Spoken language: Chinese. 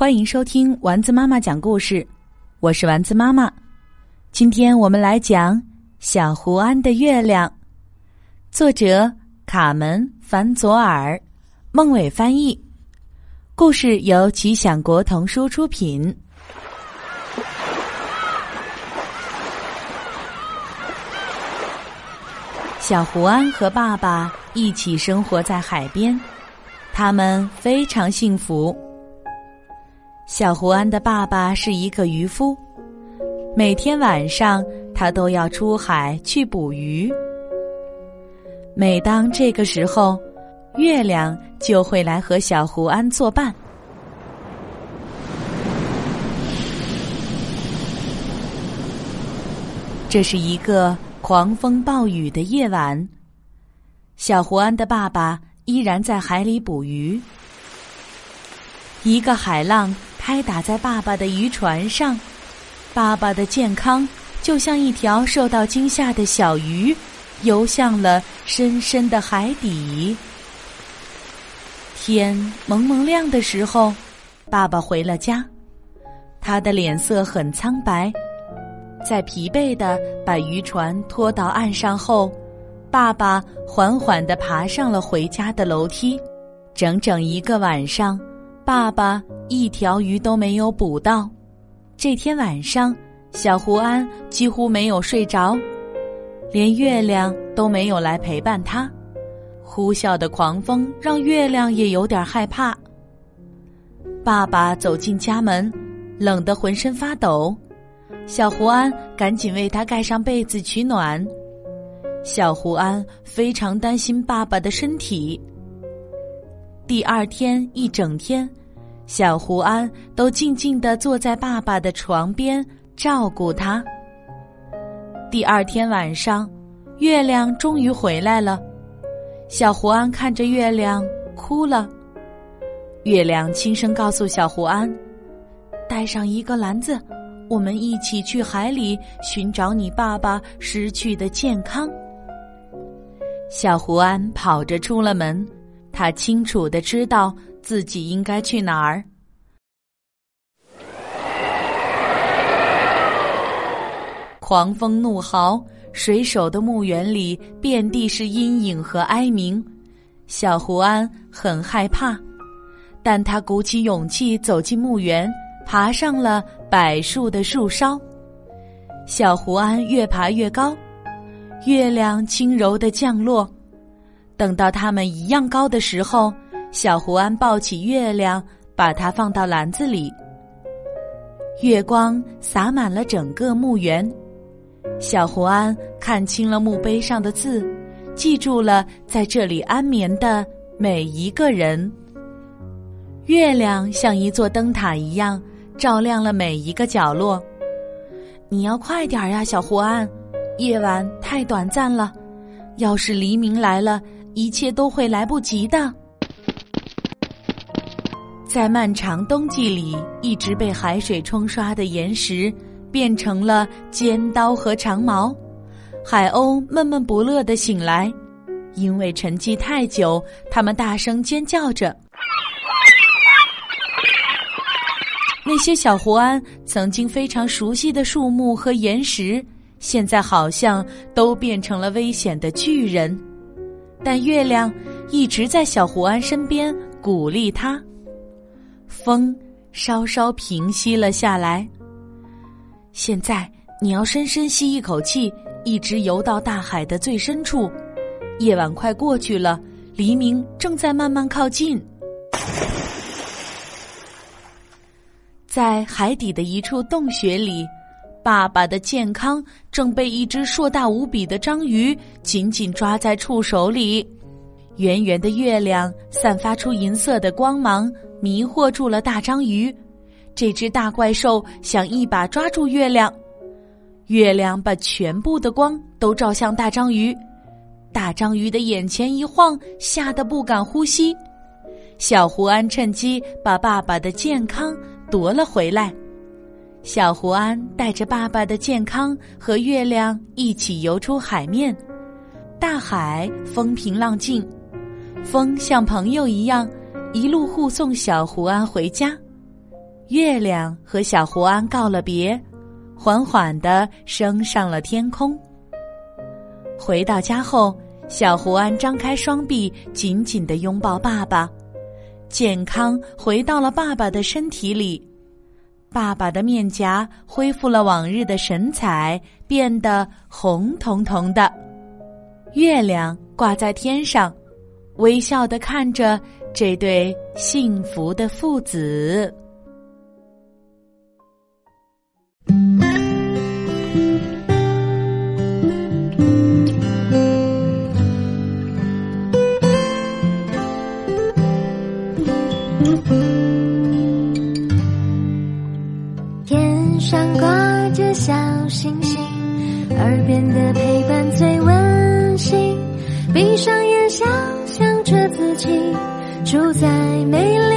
欢迎收听丸子妈妈讲故事，我是丸子妈妈。今天我们来讲《小胡安的月亮》，作者卡门·凡佐尔，孟伟翻译。故事由吉祥国童书出品。小胡安和爸爸一起生活在海边，他们非常幸福。小胡安的爸爸是一个渔夫，每天晚上他都要出海去捕鱼。每当这个时候，月亮就会来和小胡安作伴。这是一个狂风暴雨的夜晚，小胡安的爸爸依然在海里捕鱼。一个海浪。拍打在爸爸的渔船上，爸爸的健康就像一条受到惊吓的小鱼，游向了深深的海底。天蒙蒙亮的时候，爸爸回了家，他的脸色很苍白。在疲惫的把渔船拖到岸上后，爸爸缓缓地爬上了回家的楼梯。整整一个晚上。爸爸一条鱼都没有捕到。这天晚上，小胡安几乎没有睡着，连月亮都没有来陪伴他。呼啸的狂风让月亮也有点害怕。爸爸走进家门，冷得浑身发抖。小胡安赶紧为他盖上被子取暖。小胡安非常担心爸爸的身体。第二天一整天。小胡安都静静地坐在爸爸的床边照顾他。第二天晚上，月亮终于回来了。小胡安看着月亮哭了。月亮轻声告诉小胡安：“带上一个篮子，我们一起去海里寻找你爸爸失去的健康。”小胡安跑着出了门，他清楚的知道。自己应该去哪儿？狂风怒号，水手的墓园里遍地是阴影和哀鸣。小胡安很害怕，但他鼓起勇气走进墓园，爬上了柏树的树梢。小胡安越爬越高，月亮轻柔的降落。等到他们一样高的时候。小胡安抱起月亮，把它放到篮子里。月光洒满了整个墓园，小胡安看清了墓碑上的字，记住了在这里安眠的每一个人。月亮像一座灯塔一样，照亮了每一个角落。你要快点呀，小胡安，夜晚太短暂了，要是黎明来了，一切都会来不及的。在漫长冬季里，一直被海水冲刷的岩石变成了尖刀和长矛。海鸥闷闷不乐的醒来，因为沉寂太久，它们大声尖叫着。那些小胡安曾经非常熟悉的树木和岩石，现在好像都变成了危险的巨人。但月亮一直在小胡安身边，鼓励他。风稍稍平息了下来。现在你要深深吸一口气，一直游到大海的最深处。夜晚快过去了，黎明正在慢慢靠近。在海底的一处洞穴里，爸爸的健康正被一只硕大无比的章鱼紧紧抓在触手里。圆圆的月亮散发出银色的光芒。迷惑住了大章鱼，这只大怪兽想一把抓住月亮，月亮把全部的光都照向大章鱼，大章鱼的眼前一晃，吓得不敢呼吸。小胡安趁机把爸爸的健康夺了回来，小胡安带着爸爸的健康和月亮一起游出海面，大海风平浪静，风像朋友一样。一路护送小胡安回家，月亮和小胡安告了别，缓缓的升上了天空。回到家后，小胡安张开双臂，紧紧的拥抱爸爸，健康回到了爸爸的身体里，爸爸的面颊恢复了往日的神采，变得红彤彤的。月亮挂在天上，微笑的看着这对幸福的父子。天上挂着小星星，耳边的陪伴最温馨。闭上眼，想象着自己住在美丽